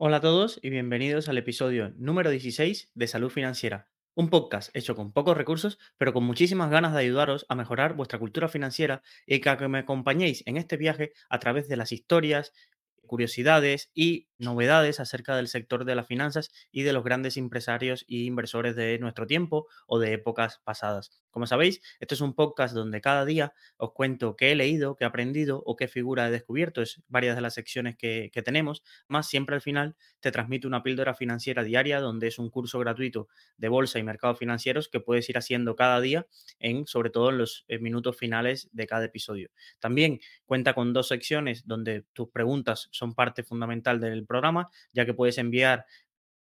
Hola a todos y bienvenidos al episodio número 16 de Salud Financiera, un podcast hecho con pocos recursos, pero con muchísimas ganas de ayudaros a mejorar vuestra cultura financiera y que me acompañéis en este viaje a través de las historias, curiosidades y novedades acerca del sector de las finanzas y de los grandes empresarios e inversores de nuestro tiempo o de épocas pasadas. Como sabéis, esto es un podcast donde cada día os cuento qué he leído, qué he aprendido o qué figura he descubierto. Es varias de las secciones que, que tenemos, más siempre al final te transmito una píldora financiera diaria donde es un curso gratuito de bolsa y mercados financieros que puedes ir haciendo cada día en sobre todo en los eh, minutos finales de cada episodio. También cuenta con dos secciones donde tus preguntas son parte fundamental del programa, ya que puedes enviar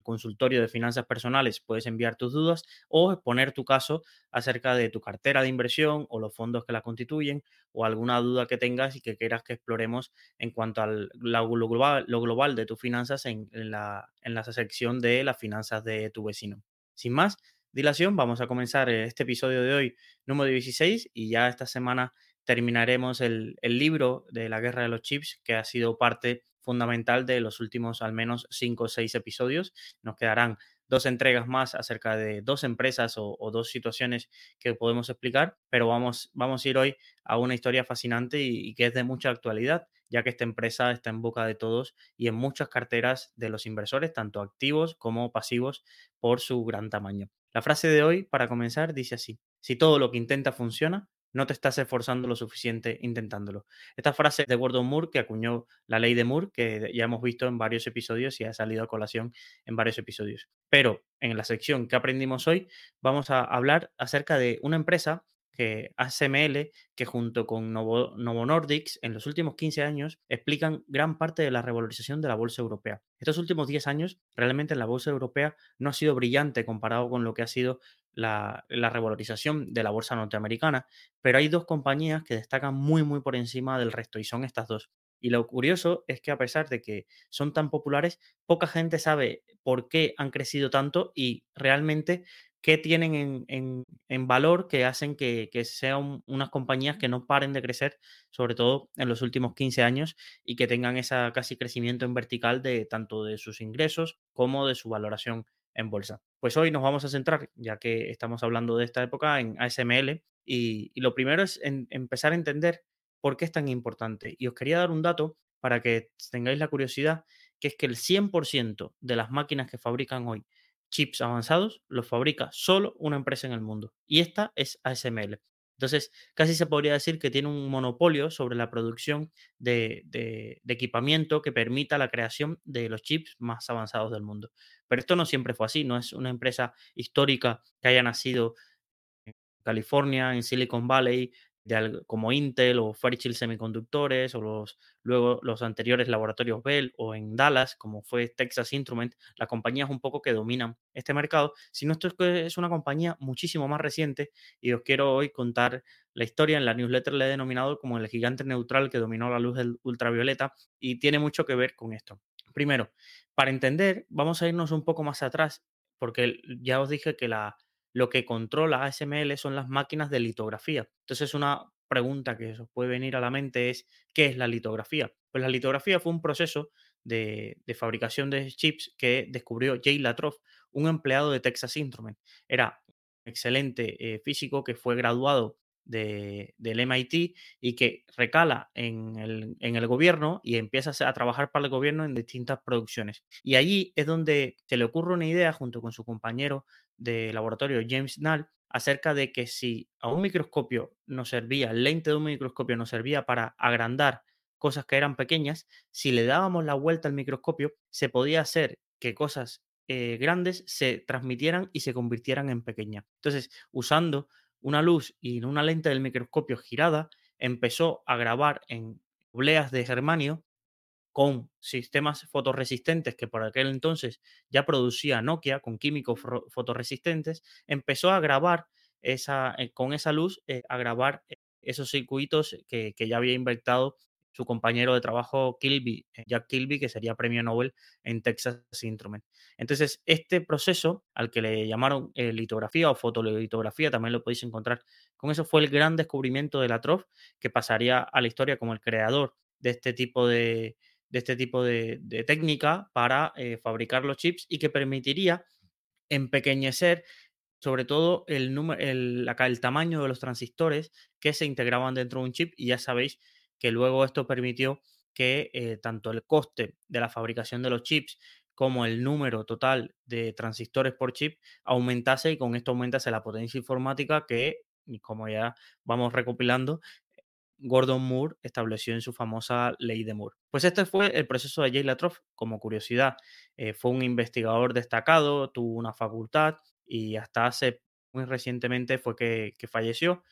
consultorio de finanzas personales, puedes enviar tus dudas o exponer tu caso acerca de tu cartera de inversión o los fondos que la constituyen o alguna duda que tengas y que quieras que exploremos en cuanto a lo global, lo global de tus finanzas en, la, en la sección de las finanzas de tu vecino. Sin más dilación, vamos a comenzar este episodio de hoy, número 16, y ya esta semana terminaremos el, libro de la guerra de los chips, que ha sido parte fundamental de los últimos al menos cinco o seis episodios. Nos quedarán dos entregas más acerca de dos empresas o, dos situaciones que podemos explicar, pero vamos a ir hoy a una historia fascinante y, que es de mucha actualidad, ya que esta empresa está en boca de todos y en muchas carteras de los inversores, tanto activos como pasivos, por su gran tamaño. La frase de hoy, para comenzar, dice así, si todo lo que intenta funciona, no te estás esforzando lo suficiente intentándolo. Esta frase de Gordon Moore, que acuñó la ley de Moore, que ya hemos visto en varios episodios y ha salido a colación en varios episodios. Pero en la sección que aprendimos hoy, vamos a hablar acerca de una empresa que ASML, que junto con Novo, Novo, Nordics en los últimos 15 años explican gran parte de la revalorización de la bolsa europea. Estos últimos 10 años, realmente la bolsa europea no ha sido brillante comparado con lo que ha sido la, revalorización de la bolsa norteamericana, pero hay dos compañías que destacan muy, muy por encima del resto y son estas dos. Y lo curioso es que a pesar de que son tan populares, poca gente sabe por qué han crecido tanto y realmente qué tienen en, valor que hacen que, sean unas compañías que no paren de crecer, sobre todo en los últimos 15 años, y que tengan ese casi crecimiento en vertical de tanto de sus ingresos como de su valoración en bolsa. Pues hoy nos vamos a centrar, ya que estamos hablando de esta época, en ASML y, lo primero es empezar a entender por qué es tan importante. Y os quería dar un dato para que tengáis la curiosidad, que es que el 100% de las máquinas que fabrican hoy chips avanzados los fabrica solo una empresa en el mundo y esta es ASML. Entonces, casi se podría decir que tiene un monopolio sobre la producción de, equipamiento que permita la creación de los chips más avanzados del mundo. Pero esto no siempre fue así, no es una empresa histórica que haya nacido en California, en Silicon Valley, como Intel o Fairchild Semiconductores o los, luego los anteriores laboratorios Bell o en Dallas, como fue Texas Instrument, las compañías un poco que dominan este mercado, sino esto es una compañía muchísimo más reciente y os quiero hoy contar la historia. En la newsletter le he denominado como el gigante neutral que dominó la luz ultravioleta y tiene mucho que ver con esto. Primero, para entender, vamos a irnos un poco más atrás, porque ya os dije que la, lo que controla ASML son las máquinas de litografía. Entonces, una pregunta que os puede venir a la mente es, ¿qué es la litografía? Pues la litografía fue un proceso de, fabricación de chips que descubrió Jay Latroff, un empleado de Texas Instrument. Era un excelente eh, físico que fue graduado de, del MIT y que recala en el, gobierno y empieza a trabajar para el gobierno en distintas producciones. Y allí es donde se le ocurre una idea junto con su compañero de laboratorio James Nall acerca de que si a un microscopio nos servía, el lente de un microscopio nos servía para agrandar cosas que eran pequeñas, si le dábamos la vuelta al microscopio, se podía hacer que cosas eh, grandes se transmitieran y se convirtieran en pequeñas. Entonces, usando una luz y una lente del microscopio girada, empezó a grabar en obleas de germanio con sistemas fotorresistentes que por aquel entonces ya producía Nokia con químicos fotorresistentes, empezó a grabar esa, eh, con esa luz, eh, a grabar eh, esos circuitos que, ya había inventado su compañero de trabajo Kilby, Jack Kilby, que sería premio Nobel en Texas Instruments. Entonces, este proceso, al que le llamaron litografía o fotolitografía, también lo podéis encontrar, con eso fue el gran descubrimiento de la TROF, que pasaría a la historia como el creador de este tipo de, de este tipo de, técnica para eh, fabricar los chips y que permitiría empequeñecer sobre todo el, número, el, el tamaño de los transistores que se integraban dentro de un chip. Y ya sabéis que luego esto permitió que eh, tanto el coste de la fabricación de los chips como el número total de transistores por chip aumentase y con esto aumentase la potencia informática que, como ya vamos recopilando, Gordon Moore estableció en su famosa ley de Moore. Pues este fue el proceso de Jay Latroff. Como curiosidad, eh, fue un investigador destacado, tuvo una facultad y hasta hace muy recientemente fue que, falleció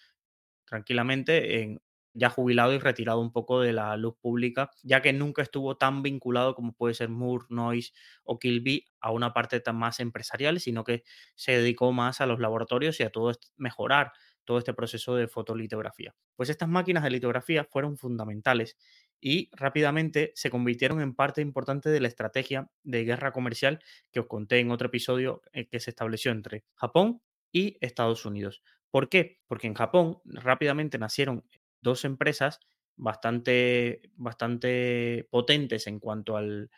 tranquilamente en ya jubilado y retirado un poco de la luz pública, ya que nunca estuvo tan vinculado como puede ser Moore, Noise o Kilby a una parte tan más empresarial, sino que se dedicó más a los laboratorios y a todo mejorar todo este proceso de fotolitografía. Pues estas máquinas de litografía fueron fundamentales y rápidamente se convirtieron en parte importante de la estrategia de guerra comercial que os conté en otro episodio eh, que se estableció entre Japón y Estados Unidos. ¿Por qué? Porque en Japón rápidamente nacieron dos empresas bastante, bastante potentes en cuanto al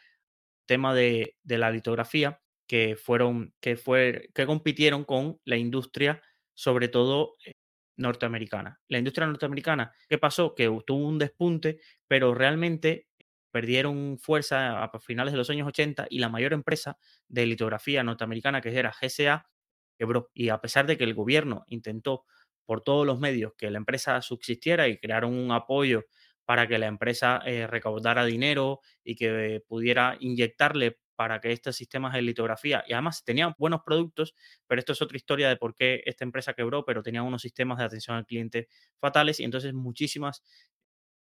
tema de, de la litografía que fueron, que fue, que compitieron con la industria, sobre todo norteamericana. La industria norteamericana, ¿qué pasó? Que tuvo un despunte, pero realmente perdieron fuerza a finales de los años 80 y la mayor empresa de litografía norteamericana, que era GSA, quebró. Y a pesar de que el gobierno intentó por todos los medios que la empresa subsistiera y crearon un apoyo para que la empresa eh, recaudara dinero y que pudiera inyectarle para que estos sistemas de litografía, y además tenían buenos productos, pero esto es otra historia de por qué esta empresa quebró, pero tenían unos sistemas de atención al cliente fatales y entonces muchísimas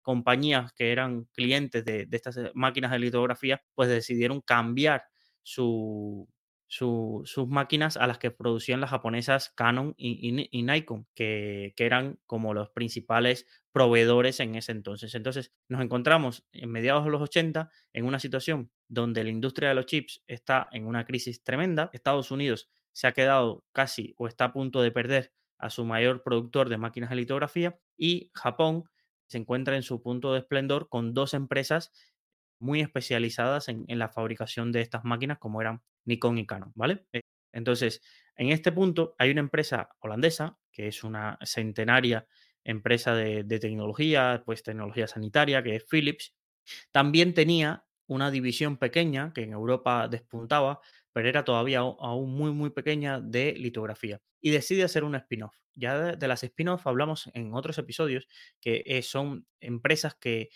compañías que eran clientes de, de estas eh, máquinas de litografía, pues decidieron cambiar su, sus máquinas a las que producían las japonesas Canon y, Nikon, que, eran como los principales proveedores en ese entonces. Entonces nos encontramos en mediados de los 80 en una situación donde la industria de los chips está en una crisis tremenda. Estados Unidos se ha quedado casi o está a punto de perder a su mayor productor de máquinas de litografía y Japón se encuentra en su punto de esplendor con dos empresas muy especializadas en, la fabricación de estas máquinas como eran Nikon y Canon, ¿vale? Eh, entonces, en este punto hay una empresa holandesa que es una centenaria empresa de, tecnología, pues tecnología sanitaria, que es Philips. También tenía una división pequeña que en Europa despuntaba, pero era todavía aún muy, muy pequeña de litografía. Y decide hacer un spin-off. Ya de, las spin-off hablamos en otros episodios, que eh, son empresas que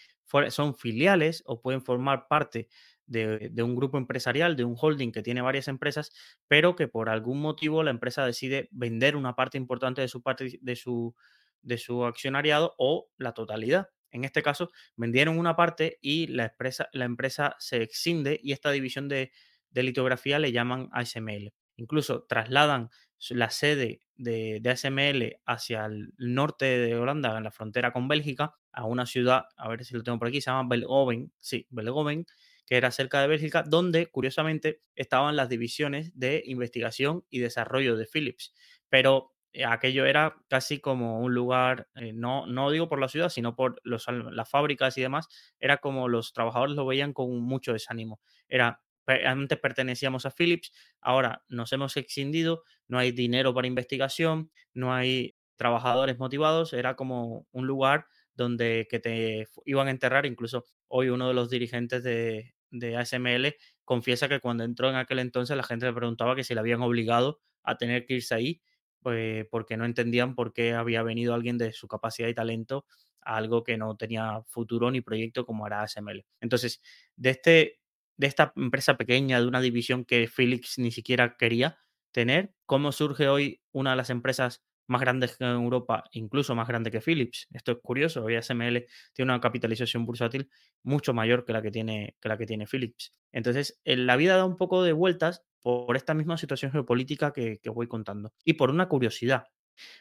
son filiales o pueden formar parte de, un grupo empresarial, de un holding que tiene varias empresas, pero que por algún motivo la empresa decide vender una parte importante de su, de su, de su accionariado o la totalidad. En este caso, vendieron una parte y la empresa, la empresa se exinde y esta división de, de litografía le llaman ASML. Incluso trasladan la sede de, ASML hacia el norte de Holanda, en la frontera con Bélgica, a una ciudad, a ver si lo tengo por aquí, se llama Belgoven, sí, Belgoven, que era cerca de Bélgica, donde curiosamente estaban las divisiones de investigación y desarrollo de Philips. Pero eh, aquello era casi como un lugar, eh, no, no digo por la ciudad, sino por los, las fábricas y demás, era como los trabajadores lo veían con mucho desánimo. Era antes pertenecíamos a Philips, ahora nos hemos extendido, no hay dinero para investigación, no hay trabajadores motivados, era como un lugar donde que te iban a enterrar, incluso hoy uno de los dirigentes de, de ASML confiesa que cuando entró en aquel entonces la gente le preguntaba que si le habían obligado a tener que irse ahí, pues porque no entendían por qué había venido alguien de su capacidad y talento a algo que no tenía futuro ni proyecto como era ASML. Entonces, de este de esta empresa pequeña, de una división que Philips ni siquiera quería tener, cómo surge hoy una de las empresas más grandes en Europa, incluso más grande que Philips. Esto es curioso, hoy ASML tiene una capitalización bursátil mucho mayor que la que tiene, que la que tiene Philips. Entonces, en la vida da un poco de vueltas por esta misma situación geopolítica que, que voy contando. Y por una curiosidad.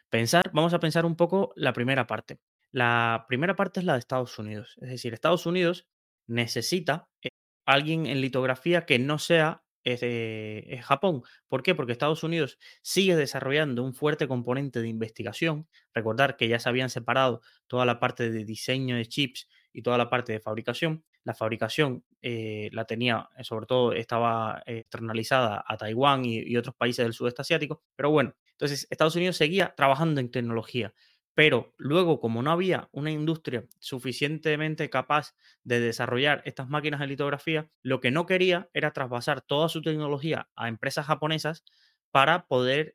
Pensar, vamos a pensar un poco la primera parte. La primera parte es la de Estados Unidos. Es decir, Estados Unidos necesita eh, alguien en litografía que no sea eh, Japón. ¿Por qué? Porque Estados Unidos sigue desarrollando un fuerte componente de investigación. Recordar que ya se habían separado toda la parte de diseño de chips y toda la parte de fabricación, la fabricación eh, la tenía, eh, sobre todo estaba externalizada a Taiwán y, y otros países del sudeste asiático, pero bueno, entonces Estados Unidos seguía trabajando en tecnología, pero luego, como no había una industria suficientemente capaz de desarrollar estas máquinas de litografía, lo que no quería era traspasar toda su tecnología a empresas japonesas para poder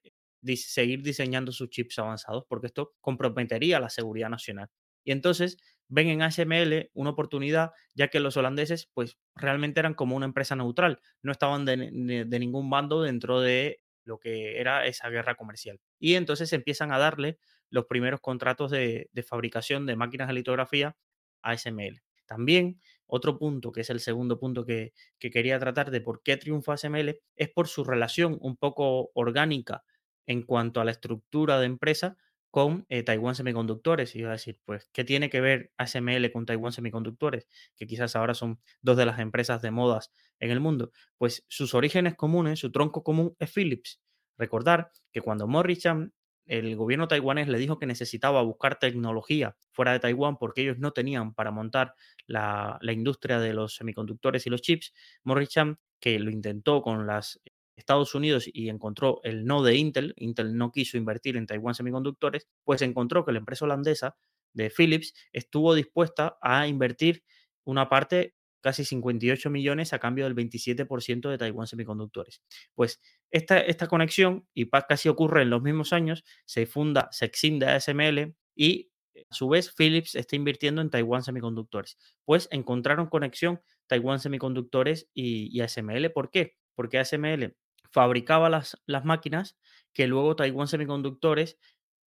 seguir diseñando sus chips avanzados, porque esto comprometería la seguridad nacional. Y entonces ven en ASML una oportunidad, ya que los holandeses pues realmente eran como una empresa neutral, no estaban de, de ningún bando dentro de lo que era esa guerra comercial. Y entonces empiezan a darle los primeros contratos de, fabricación de máquinas de litografía a ASML. También otro punto, que es el segundo punto que, quería tratar de por qué triunfa ASML, es por su relación un poco orgánica en cuanto a la estructura de empresa con eh, Taiwan Semiconductores. Y iba a decir, pues, ¿qué tiene que ver ASML con Taiwan Semiconductores? Que quizás ahora son dos de las empresas de modas en el mundo. Pues sus orígenes comunes, su tronco común es Philips. Recordar que cuando Morrison el gobierno taiwanés le dijo que necesitaba buscar tecnología fuera de Taiwán porque ellos no tenían para montar la, industria de los semiconductores y los chips. Morris Chan, que lo intentó con los Estados Unidos y encontró el no de Intel, Intel no quiso invertir en Taiwán Semiconductores, pues encontró que la empresa holandesa de Philips estuvo dispuesta a invertir una parte casi 58 millones a cambio del 27% de Taiwán Semiconductores. Pues esta, esta conexión, y casi ocurre en los mismos años, se funda Sexim de ASML y a su vez Philips está invirtiendo en Taiwán Semiconductores. Pues encontraron conexión Taiwán Semiconductores y, y ASML. ¿Por qué? Porque ASML fabricaba las, las máquinas que luego Taiwán Semiconductores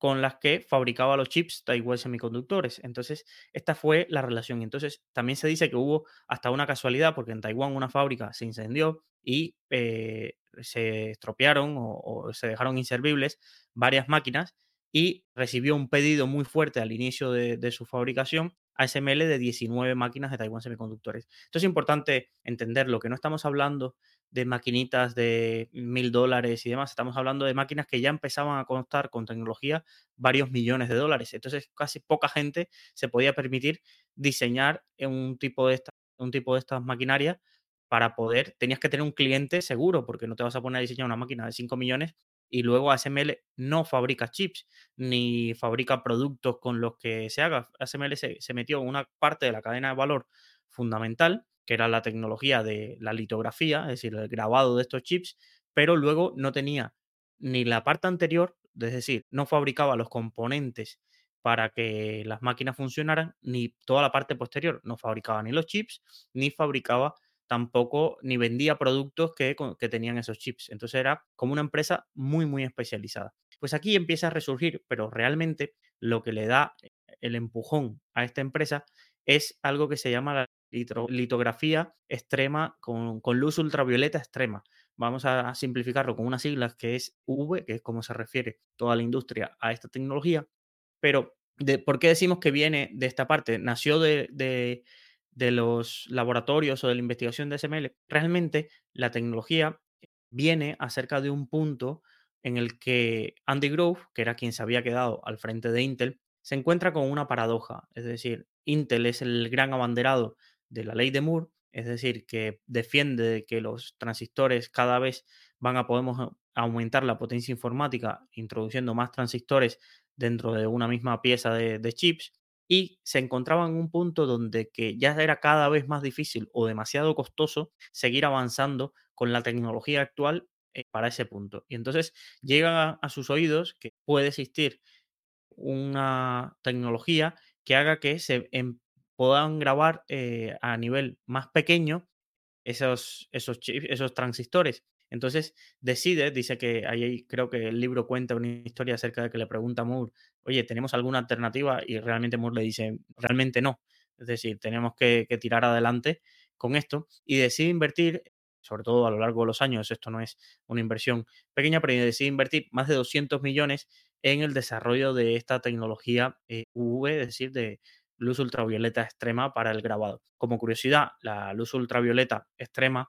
con las que fabricaba los chips Taiwan Semiconductores. Entonces, esta fue la relación. Entonces, también se dice que hubo hasta una casualidad, porque en Taiwán una fábrica se incendió y eh, se estropearon o, se dejaron inservibles varias máquinas y recibió un pedido muy fuerte al inicio de, de su fabricación ASML de 19 máquinas de Taiwan Semiconductores. Esto es importante entenderlo, que no estamos hablando de maquinitas de mil dólares y demás. Estamos hablando de máquinas que ya empezaban a contar con tecnología varios millones de dólares. Entonces, casi poca gente se podía permitir diseñar un tipo de, esta, un tipo de estas maquinarias para poder, tenías que tener un cliente seguro, porque no te vas a poner a diseñar una máquina de 5 millones y luego ASML no fabrica chips ni fabrica productos con los que se haga. ASML se, se metió en una parte de la cadena de valor fundamental que era la tecnología de la litografía, es decir, el grabado de estos chips, pero luego no tenía ni la parte anterior, es decir, no fabricaba los componentes para que las máquinas funcionaran, ni toda la parte posterior, no fabricaba ni los chips, ni fabricaba tampoco, ni vendía productos que, que tenían esos chips. Entonces era como una empresa muy, muy especializada. Pues aquí empieza a resurgir, pero realmente lo que le da el empujón a esta empresa es algo que se llama la litografía extrema con, luz ultravioleta extrema. Vamos a simplificarlo con unas siglas que es UV, que es como se refiere toda la industria a esta tecnología. Pero, de, ¿por qué decimos que viene de esta parte? Nació de, de los laboratorios o de la investigación de SML. Realmente la tecnología viene acerca de un punto en el que Andy Grove, que era quien se había quedado al frente de Intel, se encuentra con una paradoja. Es decir, Intel es el gran abanderado de la ley de Moore, es decir, que defiende que los transistores cada vez van a poder aumentar la potencia informática introduciendo más transistores dentro de una misma pieza de, chips y se encontraba en un punto donde que ya era cada vez más difícil o demasiado costoso seguir avanzando con la tecnología actual eh, para ese punto. Y entonces llega a sus oídos que puede existir una tecnología que haga que se em, puedan grabar eh, a nivel más pequeño esos, esos, esos transistores. Entonces decide, dice que ahí creo que el libro cuenta una historia acerca de que le pregunta a Moore, oye, ¿tenemos alguna alternativa? Y realmente Moore le dice, realmente no. Es decir, tenemos que, tirar adelante con esto y decide invertir, sobre todo a lo largo de los años, esto no es una inversión pequeña, pero decide invertir más de 200 millones en el desarrollo de esta tecnología eh, UV, es decir, de, luz ultravioleta extrema para el grabado. Como curiosidad, la luz ultravioleta extrema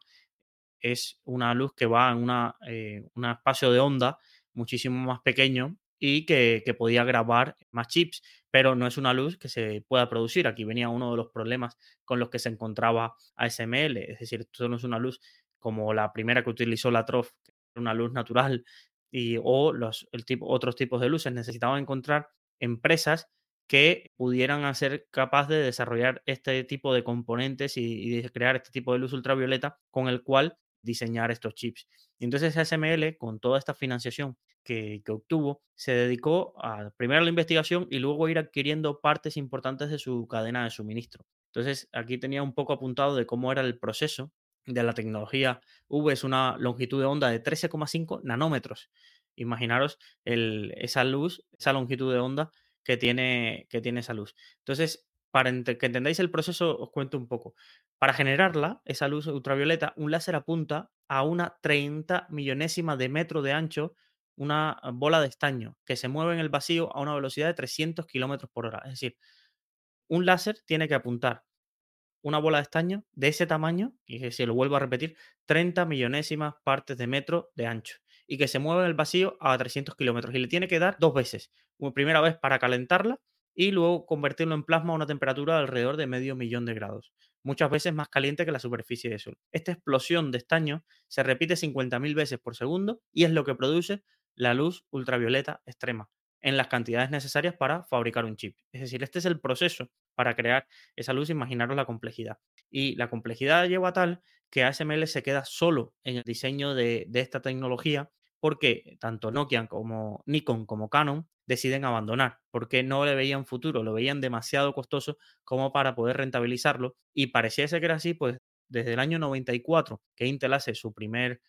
es una luz que va en una, eh, un espacio de onda muchísimo más pequeño y que, que, podía grabar más chips, pero no es una luz que se pueda producir. Aquí venía uno de los problemas con los que se encontraba ASML, es decir, esto no es una luz como la primera que utilizó la TROF, una luz natural, y, o los, el tipo, otros tipos de luces. Necesitaban encontrar empresas que pudieran ser capaces de desarrollar este tipo de componentes y, de crear este tipo de luz ultravioleta con el cual diseñar estos chips. Y entonces ASML, con toda esta financiación que, que, obtuvo, se dedicó a primero la investigación y luego ir adquiriendo partes importantes de su cadena de suministro. Entonces aquí tenía un poco apuntado de cómo era el proceso de la tecnología V, es una longitud de onda de 13,5 nanómetros. Imaginaros esa luz, esa longitud de onda que tiene, que tiene esa luz. Entonces, para que entendáis el proceso, os cuento un poco. Para generarla, esa luz ultravioleta, un láser apunta a una 30 millonésima de metro de ancho, una bola de estaño que se mueve en el vacío a una velocidad de 300 kilómetros por hora. Es decir, un láser tiene que apuntar una bola de estaño de ese tamaño, y si lo vuelvo a repetir, 30 millonésimas partes de metro de ancho y que se mueve en el vacío a 300 kilómetros. Y le tiene que dar dos veces. Una primera vez para calentarla y luego convertirlo en plasma a una temperatura de alrededor de medio millón de grados, muchas veces más caliente que la superficie del Sol. Esta explosión de estaño se repite 50.000 veces por segundo y es lo que produce la luz ultravioleta extrema en las cantidades necesarias para fabricar un chip. Es decir, este es el proceso para crear esa luz, imaginaros la complejidad. Y la complejidad lleva a tal que ASML se queda solo en el diseño de, de esta tecnología porque tanto Nokia como Nikon como Canon deciden abandonar, porque no le veían futuro, lo veían demasiado costoso como para poder rentabilizarlo y parecía ser que era así, pues desde el año 94 que Intel hace su primer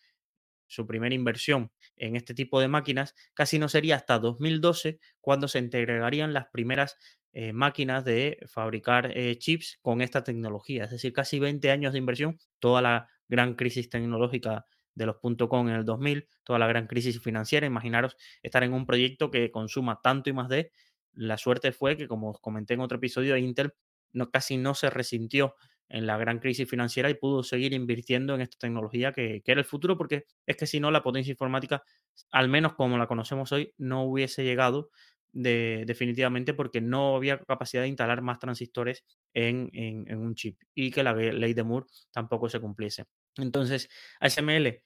su primera inversión en este tipo de máquinas, casi no sería hasta 2012 cuando se entregarían las primeras eh, máquinas de fabricar eh, chips con esta tecnología. Es decir, casi 20 años de inversión, toda la gran crisis tecnológica de los .com en el 2000, toda la gran crisis financiera. Imaginaros estar en un proyecto que consuma tanto y más de. La suerte fue que, como os comenté en otro episodio, Intel no, casi no se resintió en la gran crisis financiera y pudo seguir invirtiendo en esta tecnología que, que, era el futuro, porque es que si no, la potencia informática, al menos como la conocemos hoy, no hubiese llegado de, definitivamente porque no había capacidad de instalar más transistores en, en, un chip y que la ley de Moore tampoco se cumpliese. Entonces, ASML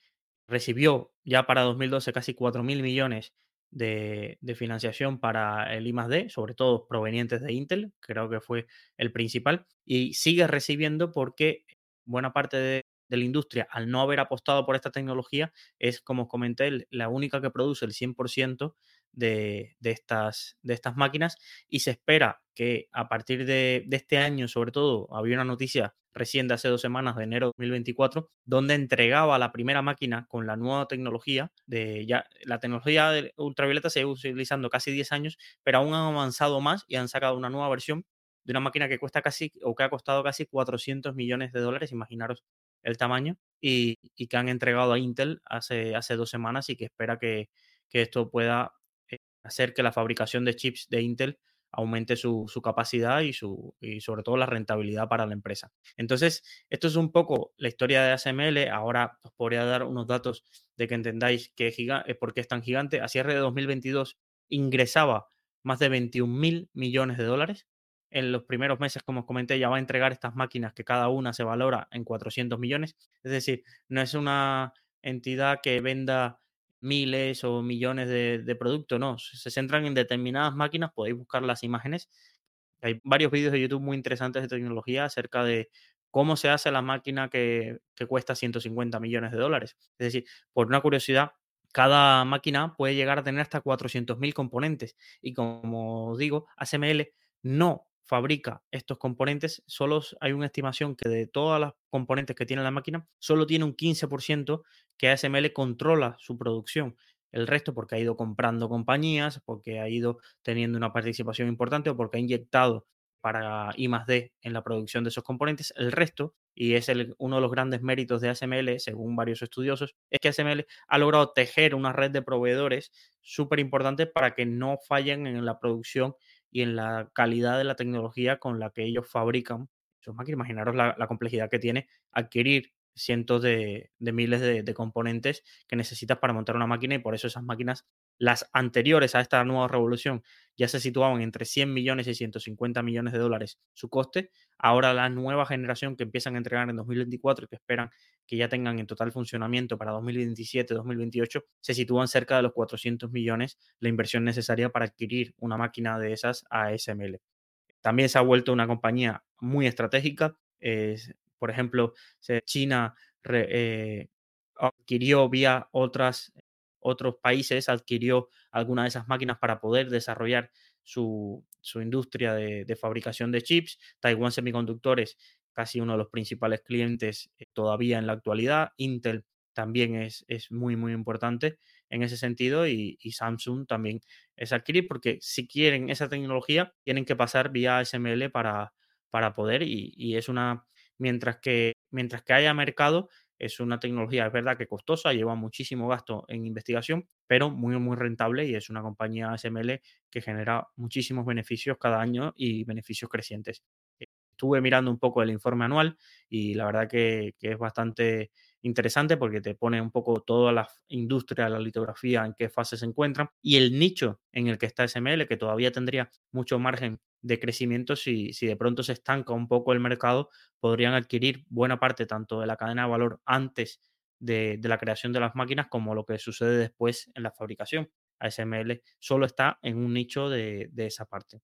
recibió ya para 2012 casi 4.000 millones de, financiación para el I+D, sobre todo provenientes de Intel, creo que fue el principal, y sigue recibiendo porque buena parte de, la industria, al no haber apostado por esta tecnología, es, como comenté, la única que produce el 100% de, de, estas, de estas máquinas y se espera que a partir de, de, este año, sobre todo, había una noticia recién de hace dos semanas, de enero de 2024, donde entregaba la primera máquina con la nueva tecnología, de ya la tecnología de ultravioleta se lleva utilizando casi 10 años, pero aún han avanzado más y han sacado una nueva versión de una máquina que cuesta casi o que ha costado casi 400 millones de dólares, imaginaros el tamaño, y, y que han entregado a Intel hace, hace dos semanas y que espera que, que esto pueda eh, hacer que la fabricación de chips de Intel aumente su, su capacidad y, su, y sobre todo la rentabilidad para la empresa. Entonces, esto es un poco la historia de ASML. Ahora os podría dar unos datos de que entendáis que giga, eh, por qué es tan gigante. A cierre de 2022 ingresaba más de 21 mil millones de dólares en los primeros meses, como os comenté, ya va a entregar estas máquinas que cada una se valora en 400 millones. Es decir, no es una entidad que venda miles o millones de, productos, no, se centran en determinadas máquinas, podéis buscar las imágenes. Hay varios vídeos de YouTube muy interesantes de tecnología acerca de cómo se hace la máquina que, que cuesta 150 millones de dólares. Es decir, por una curiosidad, cada máquina puede llegar a tener hasta 400.000 componentes. Y como digo, ASML no fabrica estos componentes, solo hay una estimación que de todas las componentes que tiene la máquina, solo tiene un 15% que ASML controla su producción. El resto porque ha ido comprando compañías, porque ha ido teniendo una participación importante o porque ha inyectado para I más D en la producción de esos componentes. El resto, y es uno de los grandes méritos de ASML, según varios estudiosos, es que ASML ha logrado tejer una red de proveedores súper importante para que no fallen en la producción y en la calidad de la tecnología con la que ellos fabrican sus máquinas. Imaginaros la, complejidad que tiene adquirir cientos de, de miles de, de, componentes que necesitas para montar una máquina y por eso esas máquinas Las anteriores a esta nueva revolución ya se situaban entre 100 millones y 150 millones de dólares su coste. Ahora la nueva generación que empiezan a entregar en 2024 y que esperan que ya tengan en total funcionamiento para 2027-2028 se sitúan cerca de los 400 millones la inversión necesaria para adquirir una máquina de esas ASML. También se ha vuelto una compañía muy estratégica. por ejemplo, China eh, adquirió vía otras otros países adquirió alguna de esas máquinas para poder desarrollar su, industria de, fabricación de chips. Taiwan Semiconductores, casi uno de los principales clientes eh, todavía en la actualidad. Intel también es, es muy, muy importante en ese sentido y, Samsung también es adquirir porque si quieren esa tecnología tienen que pasar vía SML para, para poder y, y es una, mientras que, mientras que haya mercado, es una tecnología, es verdad que costosa, lleva muchísimo gasto en investigación, pero muy, muy rentable y es una compañía SML que genera muchísimos beneficios cada año y beneficios crecientes. Estuve mirando un poco el informe anual y la verdad que, que es bastante interesante porque te pone un poco toda la industria la litografía en qué fase se encuentran y el nicho en el que está SML, que todavía tendría mucho margen de crecimiento si, si de pronto se estanca un poco el mercado, podrían adquirir buena parte tanto de la cadena de valor antes de, la creación de las máquinas como lo que sucede después en la fabricación. ASML solo está en un nicho de, esa parte.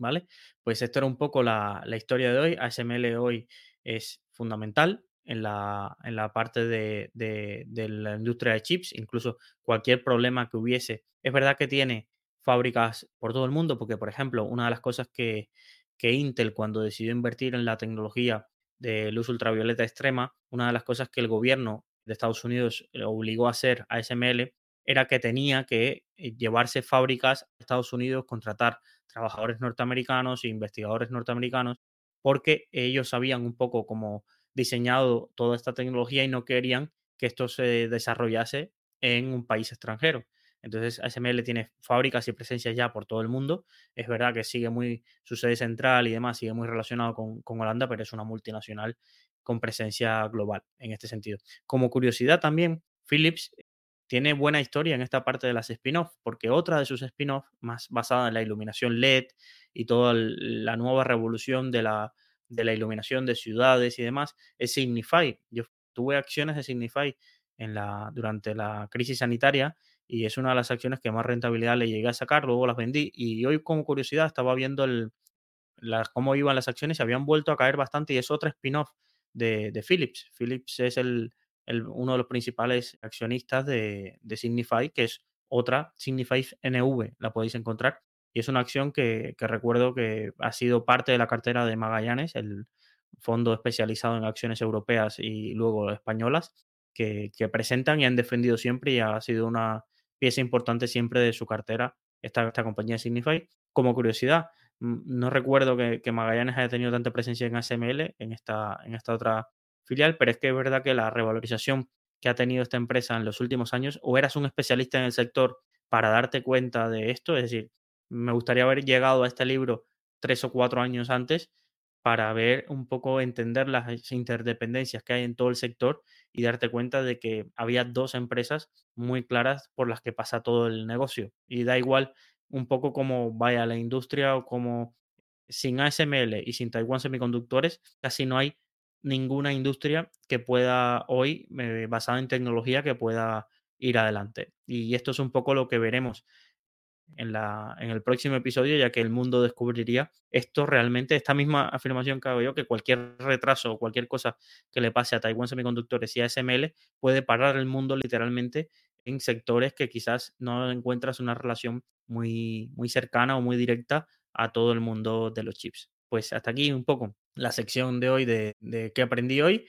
¿Vale? Pues esto era un poco la, historia de hoy. ASML hoy es fundamental en la, en la parte de, de, la industria de chips, incluso cualquier problema que hubiese. Es verdad que tiene fábricas por todo el mundo, porque por ejemplo, una de las cosas que, que Intel cuando decidió invertir en la tecnología de luz ultravioleta extrema, una de las cosas que el gobierno de Estados Unidos obligó a hacer a SML era que tenía que eh, llevarse fábricas a Estados Unidos, contratar trabajadores norteamericanos e investigadores norteamericanos, porque ellos sabían un poco cómo diseñado toda esta tecnología y no querían que esto se desarrollase en un país extranjero. Entonces, ASML tiene fábricas y presencias ya por todo el mundo. Es verdad que sigue muy, su sede central y demás sigue muy relacionado con, con, Holanda, pero es una multinacional con presencia global en este sentido. Como curiosidad también, Philips tiene buena historia en esta parte de las spin-off, porque otra de sus spin-off, más basada en la iluminación LED y toda la nueva revolución de la, de la iluminación de ciudades y demás, es Signify. Yo tuve acciones de Signify en la, durante la crisis sanitaria y es una de las acciones que más rentabilidad le llegué a sacar, luego las vendí y hoy como curiosidad estaba viendo el, cómo iban las acciones y habían vuelto a caer bastante y es otra spin-off de, Philips. Philips es el, uno de los principales accionistas de, de Signify, que es otra, Signify NV, la podéis encontrar, y es una acción que, recuerdo que ha sido parte de la cartera de Magallanes, el fondo especializado en acciones europeas y luego españolas, que, presentan y han defendido siempre y ha sido una pieza importante siempre de su cartera esta, esta compañía Signify. Como curiosidad, no recuerdo que, Magallanes haya tenido tanta presencia en ASML, en esta, en esta otra filial, pero es que es verdad que la revalorización que ha tenido esta empresa en los últimos años, o eras un especialista en el sector para darte cuenta de esto, es decir, me gustaría haber llegado a este libro tres o cuatro años antes para ver un poco, entender las interdependencias que hay en todo el sector y darte cuenta de que había dos empresas muy claras por las que pasa todo el negocio. Y da igual un poco cómo vaya la industria o como sin ASML y sin Taiwan Semiconductores, casi no hay ninguna industria que pueda hoy, eh, basada en tecnología, que pueda ir adelante. Y esto es un poco lo que veremos en, la, en el próximo episodio, ya que el mundo descubriría esto realmente, esta misma afirmación que hago yo, que cualquier retraso o cualquier cosa que le pase a Taiwan Semiconductores y a SML puede parar el mundo literalmente en sectores que quizás no encuentras una relación muy, muy cercana o muy directa a todo el mundo de los chips. Pues hasta aquí un poco la sección de hoy de, de qué aprendí hoy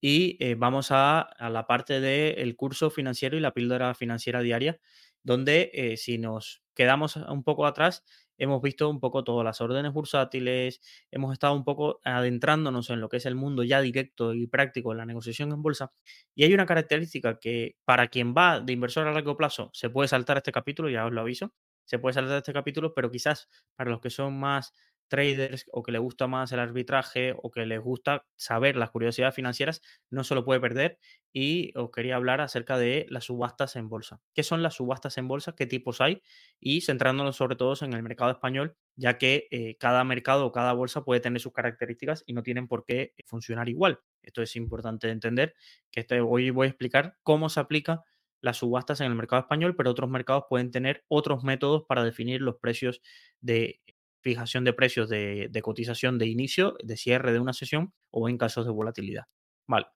y eh, vamos a, a, la parte del curso financiero y la píldora financiera diaria, donde eh, si nos quedamos un poco atrás, hemos visto un poco todas las órdenes bursátiles, hemos estado un poco adentrándonos en lo que es el mundo ya directo y práctico de la negociación en bolsa. Y hay una característica que para quien va de inversor a largo plazo se puede saltar este capítulo, ya os lo aviso, se puede saltar este capítulo, pero quizás para los que son más traders o que le gusta más el arbitraje o que les gusta saber las curiosidades financieras, no se lo puede perder. Y os quería hablar acerca de las subastas en bolsa. ¿Qué son las subastas en bolsa? ¿Qué tipos hay? Y centrándonos sobre todo en el mercado español, ya que eh, cada mercado o cada bolsa puede tener sus características y no tienen por qué funcionar igual. Esto es importante entender, que este, hoy voy a explicar cómo se aplica las subastas en el mercado español, pero otros mercados pueden tener otros métodos para definir los precios de fijación de precios de, cotización de inicio, de cierre de una sesión o en casos de volatilidad. Vale.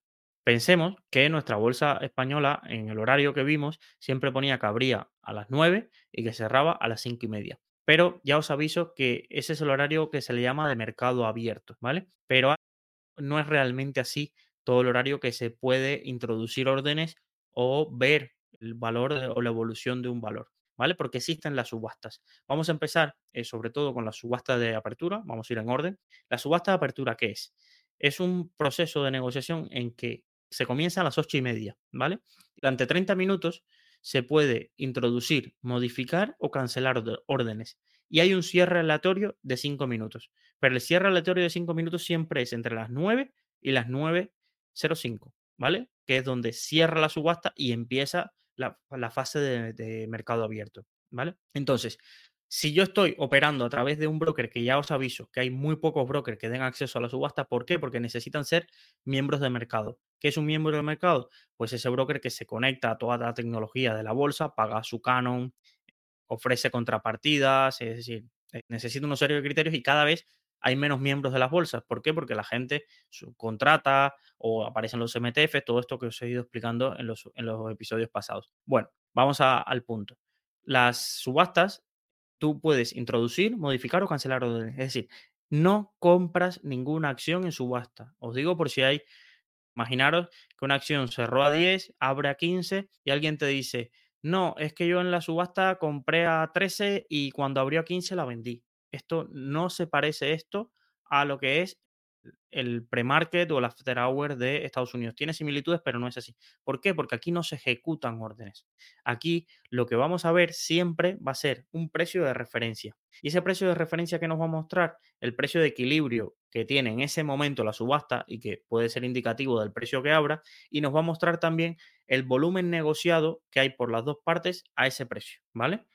Pensemos que nuestra bolsa española, en el horario que vimos, siempre ponía que abría a las 9 y que cerraba a las 5 y media. Pero ya os aviso que ese es el horario que se le llama de mercado abierto, ¿vale? Pero no es realmente así todo el horario que se puede introducir órdenes o ver el valor o la evolución de un valor. ¿Vale? Porque existen las subastas. Vamos a empezar eh, sobre todo con la subasta de apertura, vamos a ir en orden. La subasta de apertura, ¿qué es? Es un proceso de negociación en que se comienza a las ocho y media, ¿vale? Durante 30 minutos se puede introducir, modificar o cancelar órdenes. Y hay un cierre aleatorio de 5 minutos. Pero el cierre aleatorio de 5 minutos siempre es entre las 9 y las 9.05, ¿vale? Que es donde cierra la subasta y empieza la, fase de, mercado abierto, ¿vale? Entonces, si yo estoy operando a través de un broker que ya os aviso que hay muy pocos brokers que den acceso a la subasta, ¿por qué? Porque necesitan ser miembros de mercado. ¿Qué es un miembro de mercado? Pues ese broker que se conecta a toda la tecnología de la bolsa, paga su canon, ofrece contrapartidas, es decir, eh, necesita serie de criterios y cada vez hay menos miembros de las bolsas. ¿Por qué? Porque la gente contrata o aparecen los MTF, todo esto que os he ido explicando en los, en los episodios pasados. Bueno, vamos al punto. Las subastas, tú puedes introducir, modificar o cancelar órdenes. Es decir, no compras ninguna acción en subasta. Os digo por si hay, imaginaros que una acción cerró a 10, abre a 15 y alguien te dice, no, es que yo en la subasta compré a 13 y cuando abrió a 15 la vendí. Esto no se parece esto a lo que es el pre-market o el after hour de Estados Unidos. Tiene similitudes, pero no es así. ¿Por qué? Porque aquí no se ejecutan órdenes. Aquí lo que vamos a ver siempre va a ser un precio de referencia. Y ese precio de referencia que nos va a mostrar, el precio de equilibrio que tiene en ese momento la subasta y que puede ser indicativo del precio que abra, y nos va a mostrar también el volumen negociado que hay por las dos partes a ese precio, ¿vale?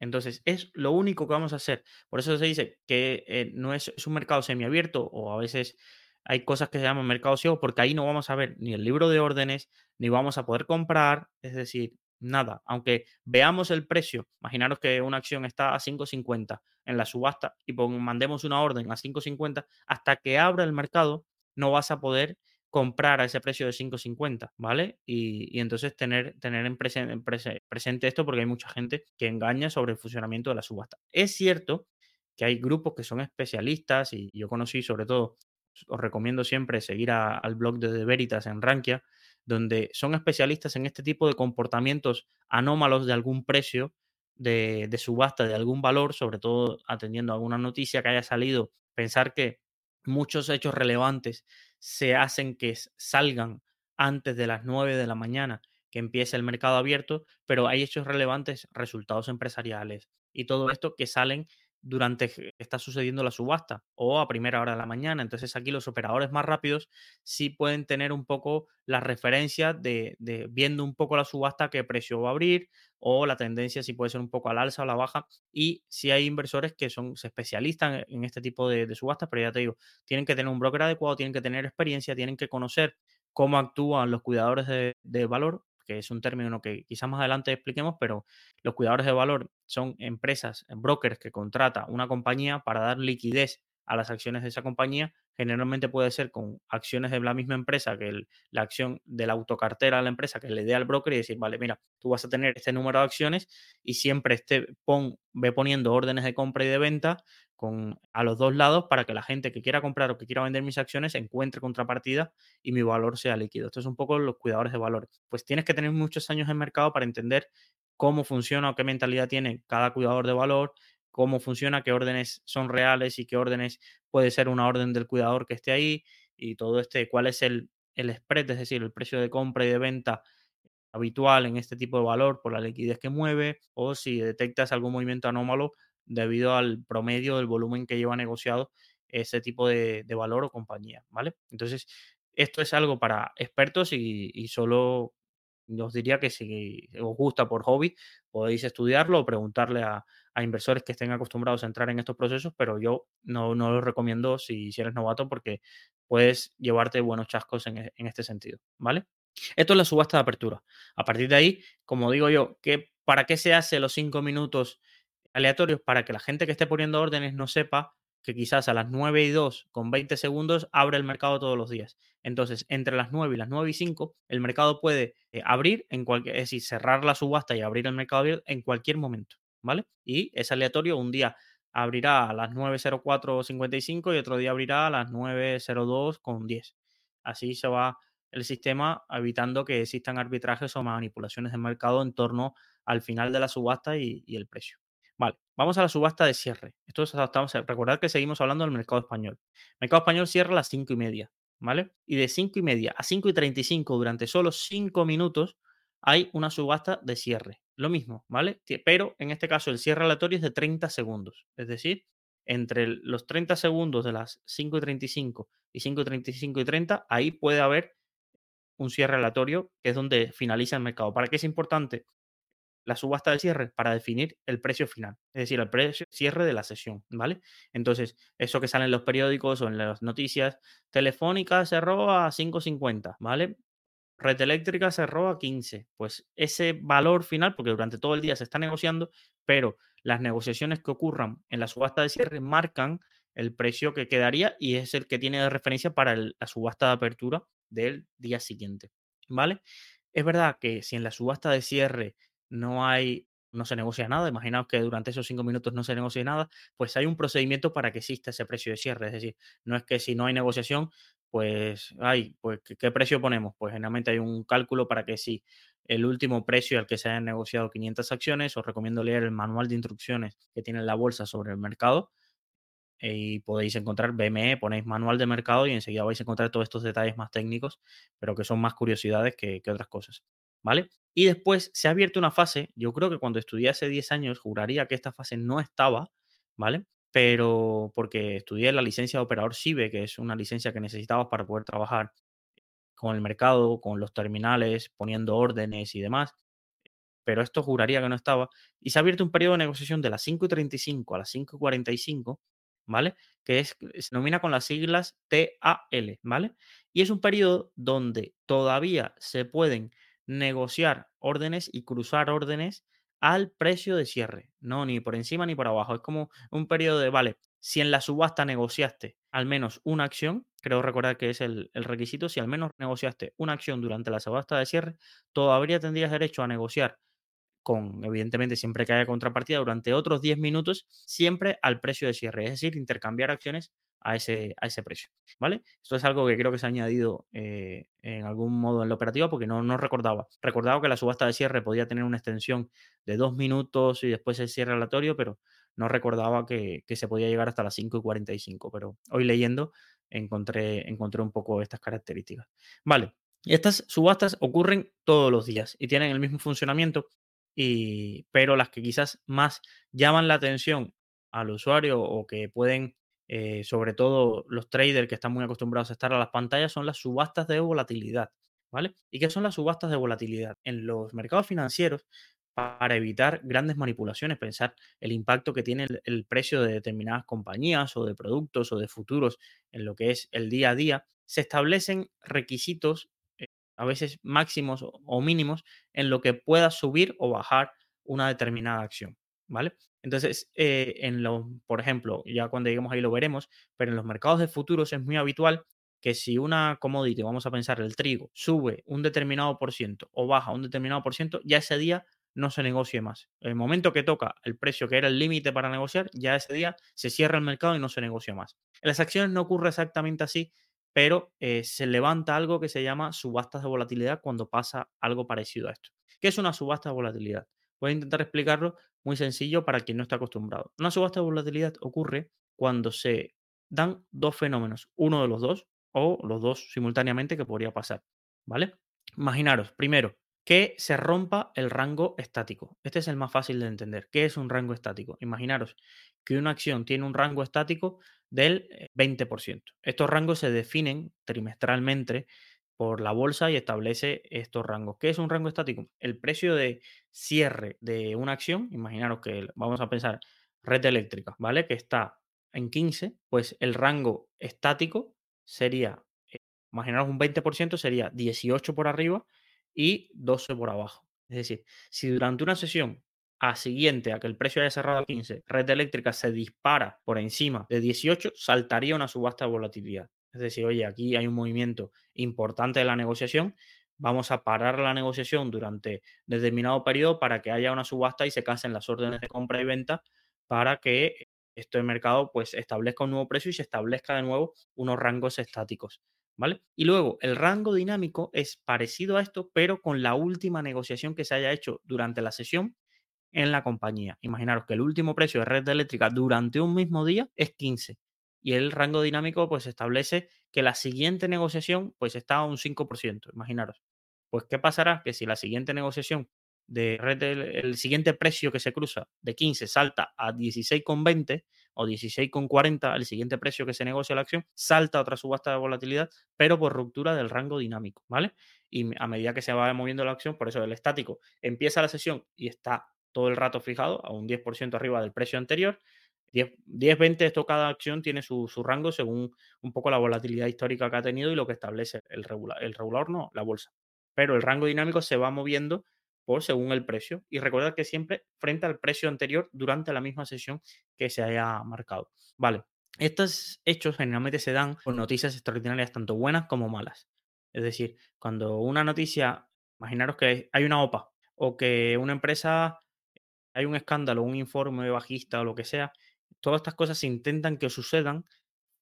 Entonces, es lo único que vamos a hacer. Por eso se dice que eh, no es, un mercado semiabierto o a veces hay cosas que se llaman mercado ciego porque ahí no vamos a ver ni el libro de órdenes, ni vamos a poder comprar, es decir, nada. Aunque veamos el precio, imaginaros que una acción está a 5.50 en la subasta y mandemos una orden a 5.50, hasta que abra el mercado no vas a poder comprar a ese precio de 5.50, ¿vale? Y, entonces tener, tener en, presente esto porque hay mucha gente que engaña sobre el funcionamiento de la subasta. Es cierto que hay grupos que son especialistas y yo conocí sobre todo, os recomiendo siempre seguir al blog de, Veritas en Rankia, donde son especialistas en este tipo de comportamientos anómalos de algún precio de, de subasta, de algún valor, sobre todo atendiendo a alguna noticia que haya salido, pensar que muchos hechos relevantes se hacen que salgan antes de las 9 de la mañana que empiece el mercado abierto, pero hay hechos relevantes, resultados empresariales y todo esto que salen durante que está sucediendo la subasta o a primera hora de la mañana. Entonces aquí los operadores más rápidos sí pueden tener un poco la referencia de, viendo un poco la subasta, qué precio va a abrir o la tendencia si puede ser un poco al alza o a la baja. Y si hay inversores que son, se especializan en este tipo de, de subastas, pero ya te digo, tienen que tener un broker adecuado, tienen que tener experiencia, tienen que conocer cómo actúan los cuidadores de valor que es un término que quizás más adelante expliquemos, pero los cuidadores de valor son empresas, brokers que contrata una compañía para dar liquidez a las acciones de esa compañía. Generalmente puede ser con acciones de la misma empresa que la acción de la autocartera a la empresa que le dé al broker y decir, vale, mira, tú vas a tener este número de acciones y siempre esté, pon, ve poniendo órdenes de compra y de venta con, a los dos lados para que la gente que quiera comprar o que quiera vender mis acciones encuentre contrapartida y mi valor sea líquido. Esto es un poco los cuidadores de valor. Pues tienes que tener muchos años en mercado para entender cómo funciona o qué mentalidad tiene cada cuidador de valor, cómo funciona, qué órdenes son reales y qué órdenes puede ser una orden del cuidador que esté ahí y todo este, cuál es el, el spread, es decir, el precio de compra y de venta habitual en este tipo de valor por la liquidez que mueve o si detectas algún movimiento anómalo debido al promedio del volumen que lleva negociado ese tipo de, valor o compañía, ¿vale? Entonces, esto es algo para expertos y, solo os diría que si os gusta por hobby, podéis estudiarlo o preguntarle a, inversores que estén acostumbrados a entrar en estos procesos, pero yo no, no lo recomiendo si, si, eres novato porque puedes llevarte buenos chascos en, en, este sentido, ¿vale? Esto es la subasta de apertura. A partir de ahí, como digo yo, ¿qué, ¿para qué se hace los cinco minutos aleatorios? Para que la gente que esté poniendo órdenes no sepa que quizás a las 9 y 2 con 20 segundos abre el mercado todos los días. Entonces, entre las 9 y las 9 y 5, el mercado puede eh, abrir en cualquier, es decir, cerrar la subasta y abrir el mercado en cualquier momento, ¿vale? Y es aleatorio, un día abrirá a las 9.04.55 y otro día abrirá a las 9.02 con 10. Así se va el sistema evitando que existan arbitrajes o manipulaciones de mercado en torno al final de la subasta y el precio. Vale, vamos a la subasta de cierre. Esto es, estamos, recordad que seguimos hablando del mercado español. El mercado español cierra a las 5 y media, ¿vale? Y de 5 y media a 5 y 35 durante solo 5 minutos hay una subasta de cierre. Lo mismo, ¿vale? Pero en este caso el cierre aleatorio es de 30 segundos. Es decir, entre los 30 segundos de las 5 y 35 y 5 y 35 y 30, ahí puede haber un cierre aleatorio, que es donde finaliza el mercado. ¿Para qué es importante? La subasta de cierre para definir el precio final, es decir, el precio cierre de la sesión, ¿vale? Entonces, eso que sale en los periódicos o en las noticias, Telefónica cerró a 5.50, ¿vale? Red eléctrica cerró a 15. Pues ese valor final, porque durante todo el día se está negociando, pero las negociaciones que ocurran en la subasta de cierre marcan el precio que quedaría y es el que tiene de referencia para la subasta de apertura del día siguiente, ¿vale? Es verdad que si en la subasta de cierre no hay, no se negocia nada, imaginaos que durante esos cinco minutos no se negocie nada, pues hay un procedimiento para que exista ese precio de cierre. Es decir, no es que si no hay negociación, pues, hay, pues, ¿qué, precio ponemos? Pues generalmente hay un cálculo para que si el último precio al que se hayan negociado 500 acciones, os recomiendo leer el manual de instrucciones que tiene la bolsa sobre el mercado y podéis encontrar BME, ponéis manual de mercado y enseguida vais a encontrar todos estos detalles más técnicos, pero que son más curiosidades que otras cosas. ¿Vale? Y después se ha abierto una fase, yo creo que cuando estudié hace 10 años juraría que esta fase no estaba, ¿vale? Pero porque estudié la licencia de operador SIBE, que es una licencia que necesitabas para poder trabajar con el mercado, con los terminales, poniendo órdenes y demás. Pero esto juraría que no estaba. Y se ha abierto un periodo de negociación de las 5.35 a las 5.45, ¿vale? Que es, se denomina con las siglas TAL, ¿vale? Y es un periodo donde todavía se pueden negociar órdenes y cruzar órdenes al precio de cierre, no ni por encima ni por abajo. Es como un periodo de, vale, si en la subasta negociaste al menos una acción, creo recordar que es el, requisito, si al menos negociaste una acción durante la subasta de cierre, todavía tendrías derecho a negociar con, evidentemente, siempre que haya contrapartida, durante otros 10 minutos, siempre al precio de cierre, es decir, intercambiar acciones a ese, a ese precio, ¿vale? Esto es algo que creo que se ha añadido eh, en algún modo en la operativa porque no, no recordaba. Recordaba que la subasta de cierre podía tener una extensión de dos minutos y después el cierre aleatorio, pero no recordaba que, se podía llegar hasta las 5 y 45. Pero hoy leyendo encontré, encontré un poco estas características. Vale, estas subastas ocurren todos los días y tienen el mismo funcionamiento, y, pero las que quizás más llaman la atención al usuario o que pueden eh, sobre todo los traders que están muy acostumbrados a estar a las pantallas, son las subastas de volatilidad. ¿Vale? ¿Y qué son las subastas de volatilidad? En los mercados financieros, para evitar grandes manipulaciones, pensar el impacto que tiene el, precio de determinadas compañías o de productos o de futuros en lo que es el día a día, se establecen requisitos a veces máximos o mínimos en lo que pueda subir o bajar una determinada acción. ¿Vale? Entonces, eh, en lo, por ejemplo, ya cuando lleguemos ahí lo veremos, pero en los mercados de futuros es muy habitual que si una commodity, vamos a pensar el trigo, sube un determinado por ciento o baja un determinado por ciento, ya ese día no se negocie más. El momento que toca el precio que era el límite para negociar, ya ese día se cierra el mercado y no se negocia más. En las acciones no ocurre exactamente así, pero eh, se levanta algo que se llama subastas de volatilidad cuando pasa algo parecido a esto. ¿Qué es una subasta de volatilidad? Voy a intentar explicarlo muy sencillo para quien no está acostumbrado. Una subasta de volatilidad ocurre cuando se dan dos fenómenos, uno de los dos o los dos simultáneamente que podría pasar, ¿vale? Imaginaros, primero, que se rompa el rango estático. Este es el más fácil de entender. ¿Qué es un rango estático? Imaginaros que una acción tiene un rango estático del 20%. Eh, estos rangos se definen trimestralmente por la bolsa y establece estos rangos. ¿Qué es un rango estático? El precio de cierre de una acción, imaginaros que vamos a pensar red eléctrica, ¿vale? Que está en 15, pues el rango estático sería, eh, imaginaros un 20% sería 18 por arriba y 12 por abajo. Es decir, si durante una sesión a siguiente a que el precio haya cerrado a 15, red eléctrica se dispara por encima de 18, saltaría una subasta de volatilidad. Es decir, oye, aquí hay un movimiento importante de la negociación, vamos a parar la negociación durante determinado periodo para que haya una subasta y se casen las órdenes de compra y venta para que este mercado pues establezca un nuevo precio y se establezca de nuevo unos rangos estáticos. Y luego el rango dinámico es parecido a esto, pero con la última negociación que se haya hecho durante la sesión en la compañía. Imaginaros que el último precio de red eléctrica durante un mismo día es 15 y el rango dinámico pues establece que la siguiente negociación pues está a un 5%, imaginaros. Pues ¿qué pasará? Que si la siguiente negociación de red, el, siguiente precio que se cruza de 15 salta a 16,20 o 16,40, el siguiente precio que se negocia la acción, salta otra subasta de volatilidad, pero por ruptura del rango dinámico, ¿vale? Y a medida que se va moviendo la acción, por eso el estático empieza la sesión y está todo el rato fijado a un 10% arriba del precio anterior. 10, 10 20, esto cada acción tiene su, rango según un poco la volatilidad histórica que ha tenido y lo que establece el regular, el regulador, no, la bolsa. Pero el rango dinámico se va moviendo por según el precio. Y recordad que siempre frente al precio anterior durante la misma sesión que se haya marcado. Vale, estos hechos generalmente se dan con noticias extraordinarias, tanto buenas como malas. Es decir, cuando una noticia, imaginaros que hay una OPA o que una empresa, hay un escándalo, un informe bajista o lo que sea, todas estas cosas se intentan que sucedan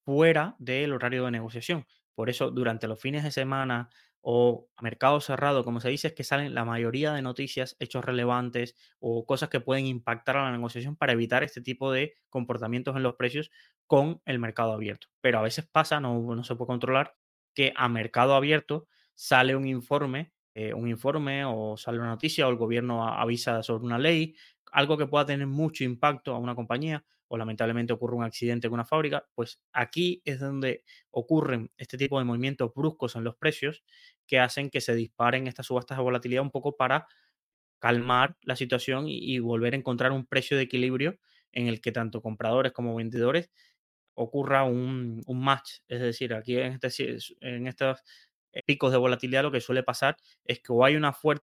fuera del horario de negociación. Por eso, durante los fines de semana o a mercado cerrado, como se dice, es que salen la mayoría de noticias, hechos relevantes o cosas que pueden impactar a la negociación para evitar este tipo de comportamientos en los precios con el mercado abierto. Pero a veces pasa, no, no se puede controlar, que a mercado abierto sale un informe, eh, un informe o sale una noticia o el gobierno avisa sobre una ley, algo que pueda tener mucho impacto a una compañía o lamentablemente ocurre un accidente con una fábrica, pues aquí es donde ocurren este tipo de movimientos bruscos en los precios que hacen que se disparen estas subastas de volatilidad un poco para calmar la situación y, volver a encontrar un precio de equilibrio en el que tanto compradores como vendedores ocurra un, match. Es decir, aquí en, este, en estos picos de volatilidad lo que suele pasar es que o hay una fuerte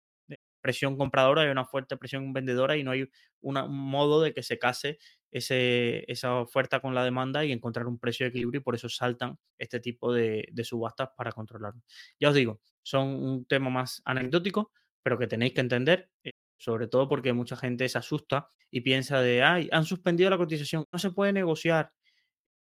presión compradora, hay una fuerte presión vendedora y no hay un modo de que se case esa oferta con la demanda y encontrar un precio de equilibrio y por eso saltan este tipo de, subastas para controlarlo. Ya os digo, son un tema más anecdótico, pero que tenéis que entender, eh, sobre todo porque mucha gente se asusta y piensa de, ay, han suspendido la cotización, no se puede negociar.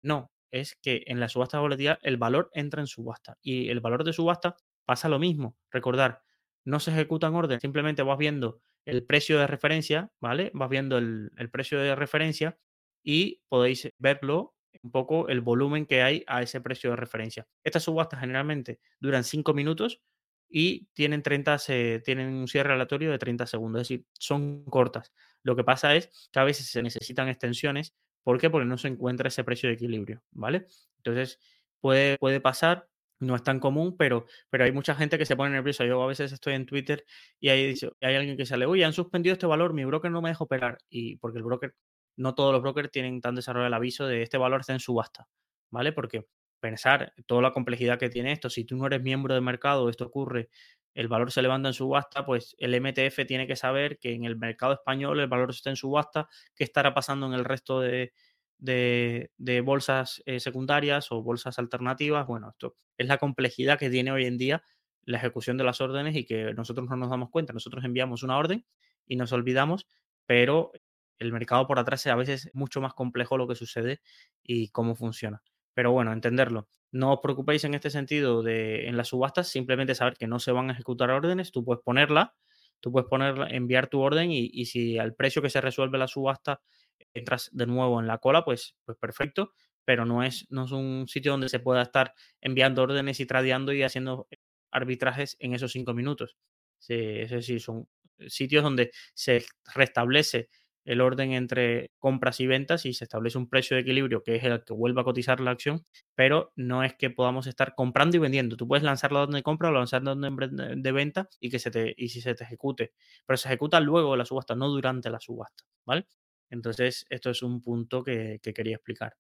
No, es que en la subasta volatilidad el valor entra en subasta y el valor de subasta pasa lo mismo. Recordar, no se ejecutan orden, simplemente vas viendo el precio de referencia, ¿vale? Vas viendo el, precio de referencia y podéis verlo un poco el volumen que hay a ese precio de referencia. Estas subastas generalmente duran 5 minutos y tienen 30, tienen un cierre aleatorio de 30 segundos, es decir, son cortas. Lo que pasa es que a veces se necesitan extensiones. ¿Por qué? Porque no se encuentra ese precio de equilibrio, ¿vale? Entonces, puede, puede pasar no es tan común, pero, pero hay mucha gente que se pone nerviosa. Yo a veces estoy en Twitter y hay, hay alguien que sale, oye, han suspendido este valor, mi broker no me deja operar. Y porque el broker, no todos los brokers tienen tan desarrollado el aviso de este valor está en subasta, ¿vale? Porque pensar toda la complejidad que tiene esto, si tú no eres miembro de mercado, esto ocurre, el valor se levanta en subasta, pues el MTF tiene que saber que en el mercado español el valor está en subasta, qué estará pasando en el resto de, de, bolsas eh, secundarias o bolsas alternativas. Bueno, esto es la complejidad que tiene hoy en día la ejecución de las órdenes y que nosotros no nos damos cuenta. Nosotros enviamos una orden y nos olvidamos, pero el mercado por atrás es a veces mucho más complejo lo que sucede y cómo funciona. Pero bueno, entenderlo. No os preocupéis en este sentido de en las subastas, simplemente saber que no se van a ejecutar órdenes, tú puedes ponerla, tú puedes ponerla, enviar tu orden y, y si al precio que se resuelve la subasta entras de nuevo en la cola, pues, pues perfecto, pero no es, no es un sitio donde se pueda estar enviando órdenes y tradeando y haciendo arbitrajes en esos cinco minutos. Sí, es decir, son sitios donde se restablece el orden entre compras y ventas y se establece un precio de equilibrio que es el que vuelva a cotizar la acción, pero no es que podamos estar comprando y vendiendo. Tú puedes lanzar la orden de compra o lanzar la orden de venta y que se te y si se te ejecute, pero se ejecuta luego de la subasta, no durante la subasta, ¿vale? Entonces, esto es un punto que, que quería explicar.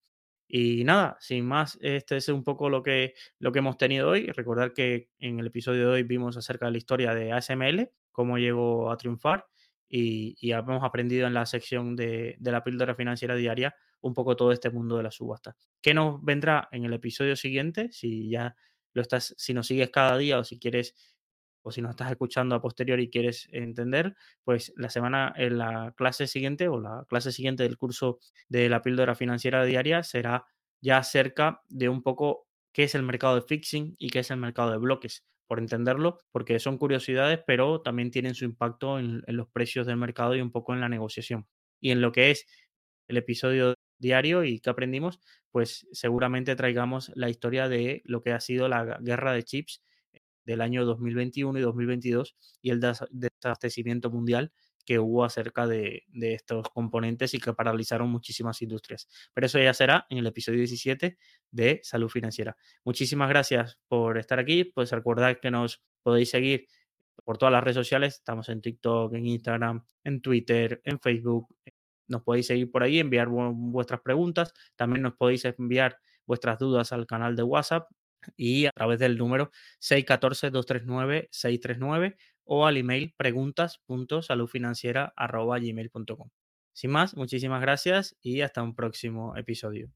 Y nada, sin más, este es un poco lo que, lo que hemos tenido hoy. Recordar que en el episodio de hoy vimos acerca de la historia de ASML, cómo llegó a triunfar y, y hemos aprendido en la sección de, de, la píldora financiera diaria un poco todo este mundo de la subasta. ¿Qué nos vendrá en el episodio siguiente? Si ya lo estás, si nos sigues cada día o si quieres o si nos estás escuchando a posteriori y quieres entender, pues la semana, en la clase siguiente o la clase siguiente del curso de la píldora financiera diaria será ya acerca de un poco qué es el mercado de fixing y qué es el mercado de bloques, por entenderlo, porque son curiosidades, pero también tienen su impacto en, en los precios del mercado y un poco en la negociación. Y en lo que es el episodio diario y qué aprendimos, pues seguramente traigamos la historia de lo que ha sido la guerra de chips del año 2021 y 2022 y el desabastecimiento mundial que hubo acerca de, de, estos componentes y que paralizaron muchísimas industrias. Pero eso ya será en el episodio 17 de Salud Financiera. Muchísimas gracias por estar aquí. Pues recordad que nos podéis seguir por todas las redes sociales. Estamos en TikTok, en Instagram, en Twitter, en Facebook. Nos podéis seguir por ahí, enviar vuestras preguntas. También nos podéis enviar vuestras dudas al canal de WhatsApp y a través del número 614-239-639 o al email preguntas.saludfinanciera.gmail.com. Sin más, muchísimas gracias y hasta un próximo episodio.